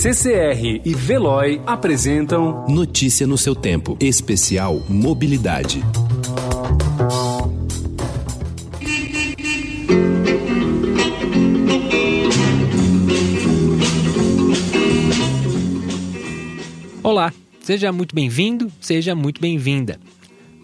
CCR e Veloy apresentam Notícia no seu tempo. Especial Mobilidade. Olá, seja muito bem-vindo, seja muito bem-vinda.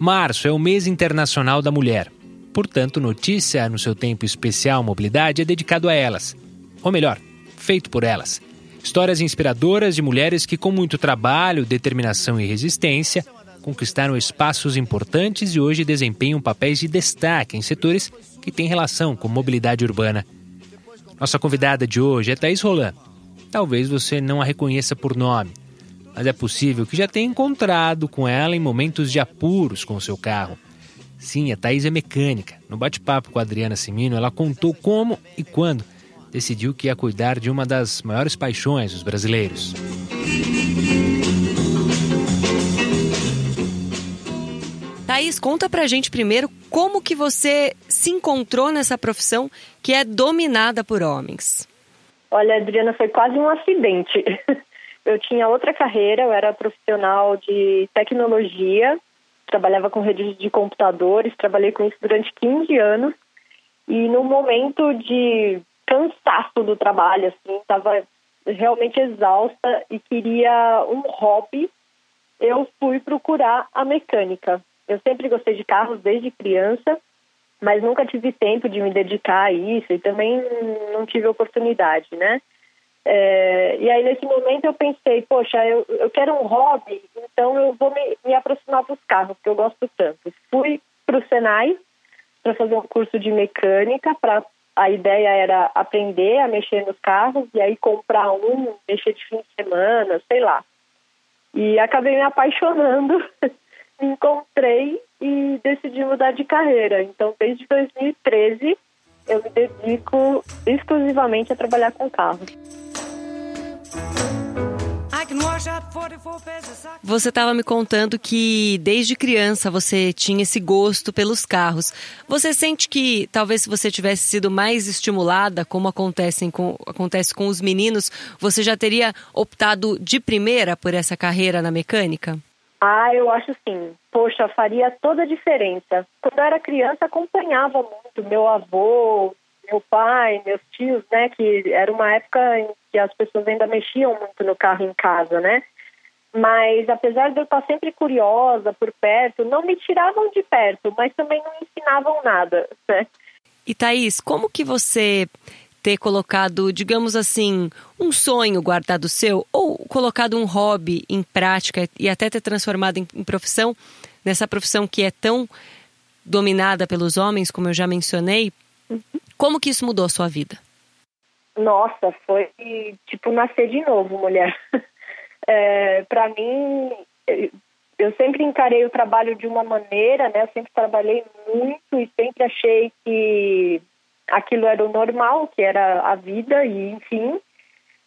Março é o mês internacional da mulher. Portanto, notícia no seu tempo especial mobilidade é dedicado a elas. Ou melhor, feito por elas. Histórias inspiradoras de mulheres que, com muito trabalho, determinação e resistência, conquistaram espaços importantes e hoje desempenham papéis de destaque em setores que têm relação com mobilidade urbana. Nossa convidada de hoje é Thaís Roland. Talvez você não a reconheça por nome, mas é possível que já tenha encontrado com ela em momentos de apuros com o seu carro. Sim, a Thaís é mecânica. No bate-papo com a Adriana Simino, ela contou como e quando decidiu que ia cuidar de uma das maiores paixões dos brasileiros. Thaís, conta pra gente primeiro como que você se encontrou nessa profissão que é dominada por homens. Olha, Adriana, foi quase um acidente. Eu tinha outra carreira, eu era profissional de tecnologia, trabalhava com redes de computadores, trabalhei com isso durante 15 anos. E no momento de cansaço do trabalho, assim, estava realmente exausta e queria um hobby, eu fui procurar a mecânica. Eu sempre gostei de carros desde criança, mas nunca tive tempo de me dedicar a isso e também não tive oportunidade, né? É, e aí, nesse momento, eu pensei, poxa, eu, eu quero um hobby, então eu vou me, me aproximar dos carros, que eu gosto tanto. Fui para o Senai para fazer um curso de mecânica, para a ideia era aprender a mexer nos carros e aí comprar um, mexer de fim de semana, sei lá. E acabei me apaixonando, me encontrei e decidi mudar de carreira. Então, desde 2013, eu me dedico exclusivamente a trabalhar com carros. Você estava me contando que desde criança você tinha esse gosto pelos carros. Você sente que talvez se você tivesse sido mais estimulada, como acontece com, acontece com os meninos, você já teria optado de primeira por essa carreira na mecânica? Ah, eu acho sim. Poxa, faria toda a diferença. Quando eu era criança, acompanhava muito meu avô, meu pai, meus tios, né? Que era uma época em que as pessoas ainda mexiam muito no carro em casa, né? Mas apesar de eu estar sempre curiosa por perto, não me tiravam de perto, mas também não ensinavam nada, né? E Thaís, como que você ter colocado, digamos assim, um sonho guardado seu, ou colocado um hobby em prática e até ter transformado em, em profissão, nessa profissão que é tão dominada pelos homens, como eu já mencionei. Como que isso mudou a sua vida? Nossa, foi tipo nascer de novo, mulher. É, para mim, eu sempre encarei o trabalho de uma maneira, né? Eu sempre trabalhei muito e sempre achei que aquilo era o normal, que era a vida e enfim.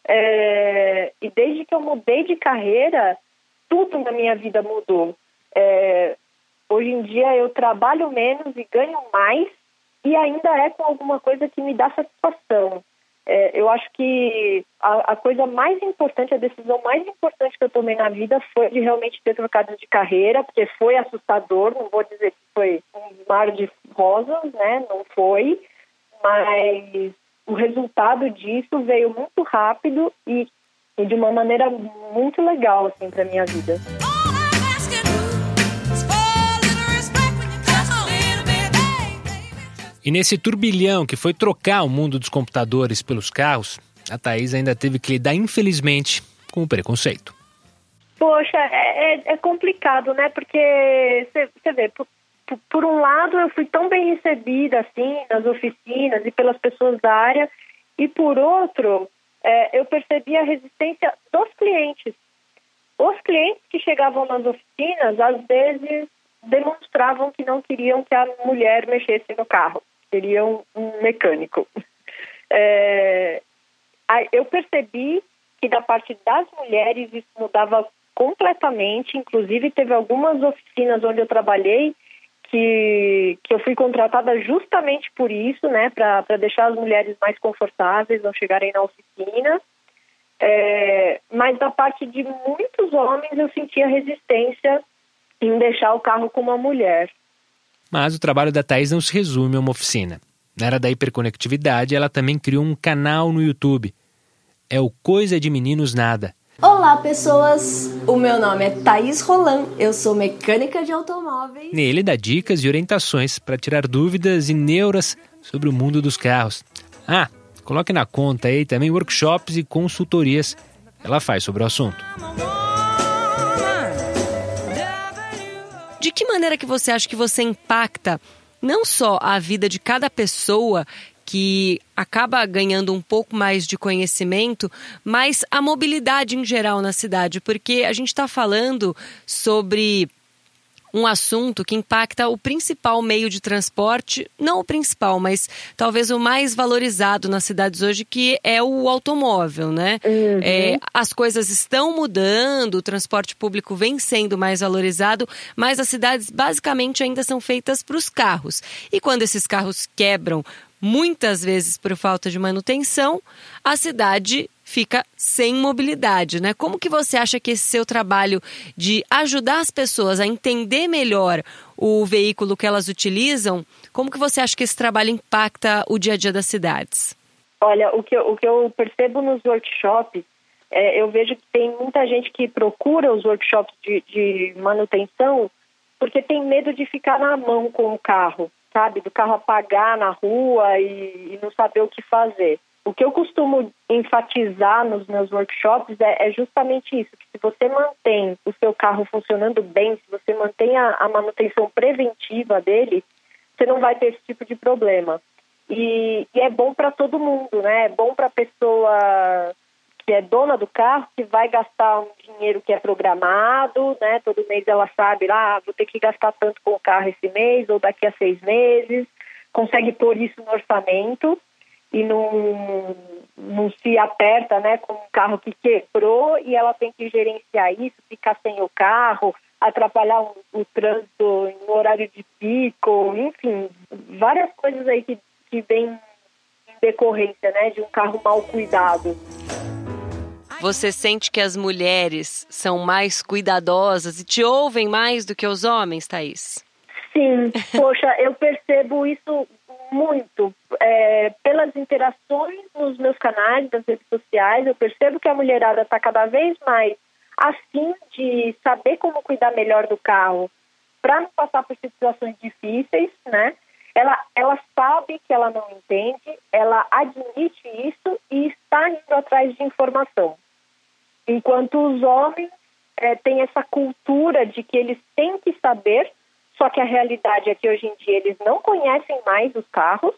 É, e desde que eu mudei de carreira, tudo na minha vida mudou. É, hoje em dia eu trabalho menos e ganho mais e ainda é com alguma coisa que me dá satisfação. É, eu acho que a, a, coisa mais importante, a decisão mais importante que eu tomei na vida foi de realmente ter trocado de carreira, porque foi assustador, não vou dizer que foi um mar de rosas, né? Não foi, mas o resultado disso veio muito rápido e, e de uma maneira muito legal, assim, para minha vida. E nesse turbilhão que foi trocar o mundo dos computadores pelos carros, a Thaís ainda teve que lidar, infelizmente, com o preconceito. Poxa, é, é, é complicado, né? Porque você vê, por, por, um lado eu fui tão bem recebida assim nas oficinas e pelas pessoas da área, e por outro é, eu percebi a resistência dos clientes. Os clientes que chegavam nas oficinas, às vezes demonstravam que não queriam que a mulher mexesse no carro, queriam um mecânico. É, eu percebi que da parte das mulheres isso mudava completamente, inclusive teve algumas oficinas onde eu trabalhei que, que eu fui contratada justamente por isso, né, para deixar as mulheres mais confortáveis ao chegarem na oficina. É, mas da parte de muitos homens eu sentia resistência em deixar o carro com uma mulher. Mas o trabalho da Thais não se resume a uma oficina. Na era da hiperconectividade, ela também criou um canal no YouTube. É o Coisa de Meninos Nada. Olá, pessoas! O meu nome é Thaís Roland, eu sou mecânica de automóveis. Nele dá dicas e orientações para tirar dúvidas e neuras sobre o mundo dos carros. Ah, coloque na conta aí também workshops e consultorias que ela faz sobre o assunto. Que maneira que você acha que você impacta não só a vida de cada pessoa que acaba ganhando um pouco mais de conhecimento, mas a mobilidade em geral na cidade, porque a gente está falando sobre um assunto que impacta o principal meio de transporte, não o principal, mas talvez o mais valorizado nas cidades hoje, que é o automóvel, né? Uhum. É, as coisas estão mudando, o transporte público vem sendo mais valorizado, mas as cidades basicamente ainda são feitas para os carros. E quando esses carros quebram, muitas vezes por falta de manutenção, a cidade fica sem mobilidade, né? Como que você acha que esse seu trabalho de ajudar as pessoas a entender melhor o veículo que elas utilizam, como que você acha que esse trabalho impacta o dia a dia das cidades? Olha, o que eu, o que eu percebo nos workshops, é, eu vejo que tem muita gente que procura os workshops de, de manutenção porque tem medo de ficar na mão com o carro, sabe? Do carro apagar na rua e, e não saber o que fazer. O que eu costumo enfatizar nos meus workshops é, é, justamente isso, que se você mantém o seu carro funcionando bem, se você mantém a, a manutenção preventiva dele, você não vai ter esse tipo de problema. E, e é bom para todo mundo, né? É bom para a pessoa que é dona do carro, que vai gastar um dinheiro que é programado, né? Todo mês ela sabe, lá, ah, vou ter que gastar tanto com o carro esse mês ou daqui a seis meses, consegue pôr isso no orçamento e não, não se aperta né, com um carro que quebrou e ela tem que gerenciar isso, ficar sem o carro, atrapalhar o, o trânsito no horário de pico, enfim, várias coisas aí que, que vêm em decorrência né, de um carro mal cuidado. Você sente que as mulheres são mais cuidadosas e te ouvem mais do que os homens, Thaís? Sim, poxa, eu percebo isso muito é, pelas interações nos meus canais, das redes sociais. Eu percebo que a mulherada está cada vez mais assim de saber como cuidar melhor do carro para não passar por situações difíceis, né? Ela, ela sabe que ela não entende, ela admite isso e está indo atrás de informação. Enquanto os homens é, têm essa cultura de que eles têm que saber só que a realidade é que hoje em dia eles não conhecem mais os carros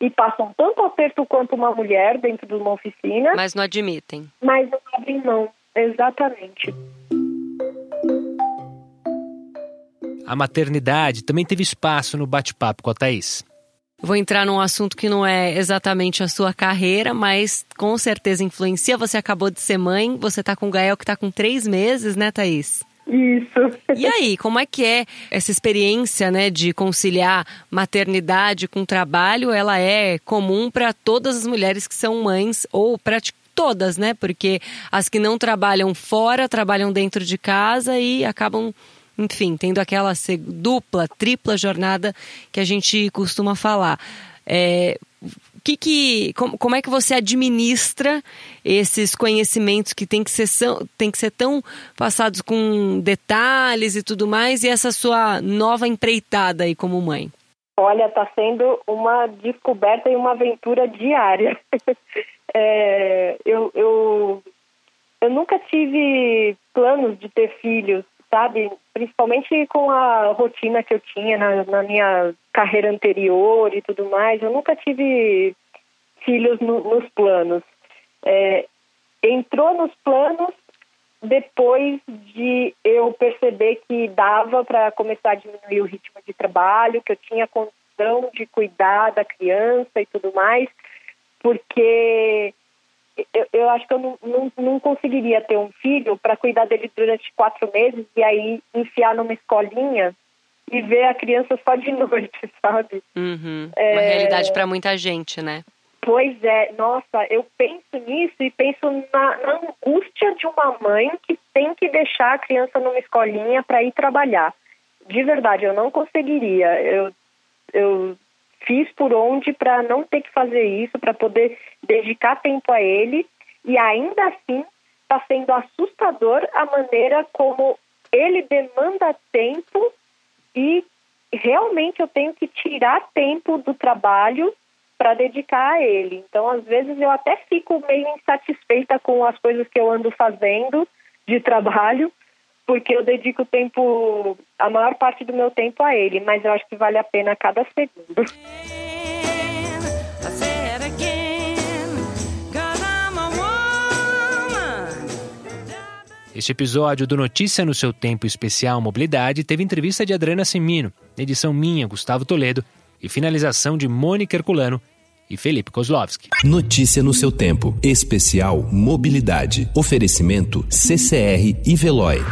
e passam tanto aperto quanto uma mulher dentro de uma oficina. Mas não admitem. Mas não abrem mão, exatamente. A maternidade também teve espaço no bate-papo com a Thaís. Vou entrar num assunto que não é exatamente a sua carreira, mas com certeza influencia. Você acabou de ser mãe, você está com o Gael que está com três meses, né, Thaís? Isso. E aí, como é que é essa experiência, né, de conciliar maternidade com trabalho? Ela é comum para todas as mulheres que são mães ou praticamente todas, né? Porque as que não trabalham fora trabalham dentro de casa e acabam, enfim, tendo aquela dupla, tripla jornada que a gente costuma falar. É, que que, como, como é que você administra esses conhecimentos que tem que, ser, tem que ser tão passados com detalhes e tudo mais, e essa sua nova empreitada aí como mãe? Olha, está sendo uma descoberta e uma aventura diária. é, eu, eu, eu nunca tive planos de ter filhos, sabe? Principalmente com a rotina que eu tinha na, na minha carreira anterior e tudo mais. Eu nunca tive filhos no, nos planos. É, entrou nos planos depois de eu perceber que dava para começar a diminuir o ritmo de trabalho, que eu tinha condição de cuidar da criança e tudo mais, porque eu, eu acho que eu não, não, não conseguiria ter um filho para cuidar dele durante quatro meses e aí enfiar numa escolinha e ver a criança só de noite, sabe? Uhum. É... Uma realidade para muita gente, né? Pois é, nossa, eu penso nisso e penso na, na, angústia de uma mãe que tem que deixar a criança numa escolinha para ir trabalhar. De verdade, eu não conseguiria. Eu, eu fiz por onde para não ter que fazer isso, para poder dedicar tempo a ele e ainda assim está sendo assustador a maneira como ele demanda tempo e realmente eu tenho que tirar tempo do trabalho para dedicar a ele. Então, às vezes, eu até fico meio insatisfeita com as coisas que eu ando fazendo de trabalho, porque eu dedico tempo, a maior parte do meu tempo a ele, mas eu acho que vale a pena cada segundo. Este episódio do Notícia no seu tempo especial Mobilidade teve entrevista de Adriana Semino, edição minha, Gustavo Toledo, e finalização de Mônica Herculano e Felipe Kozlovski. Notícia no seu tempo, especial Mobilidade. Oferecimento CCR e Veloy.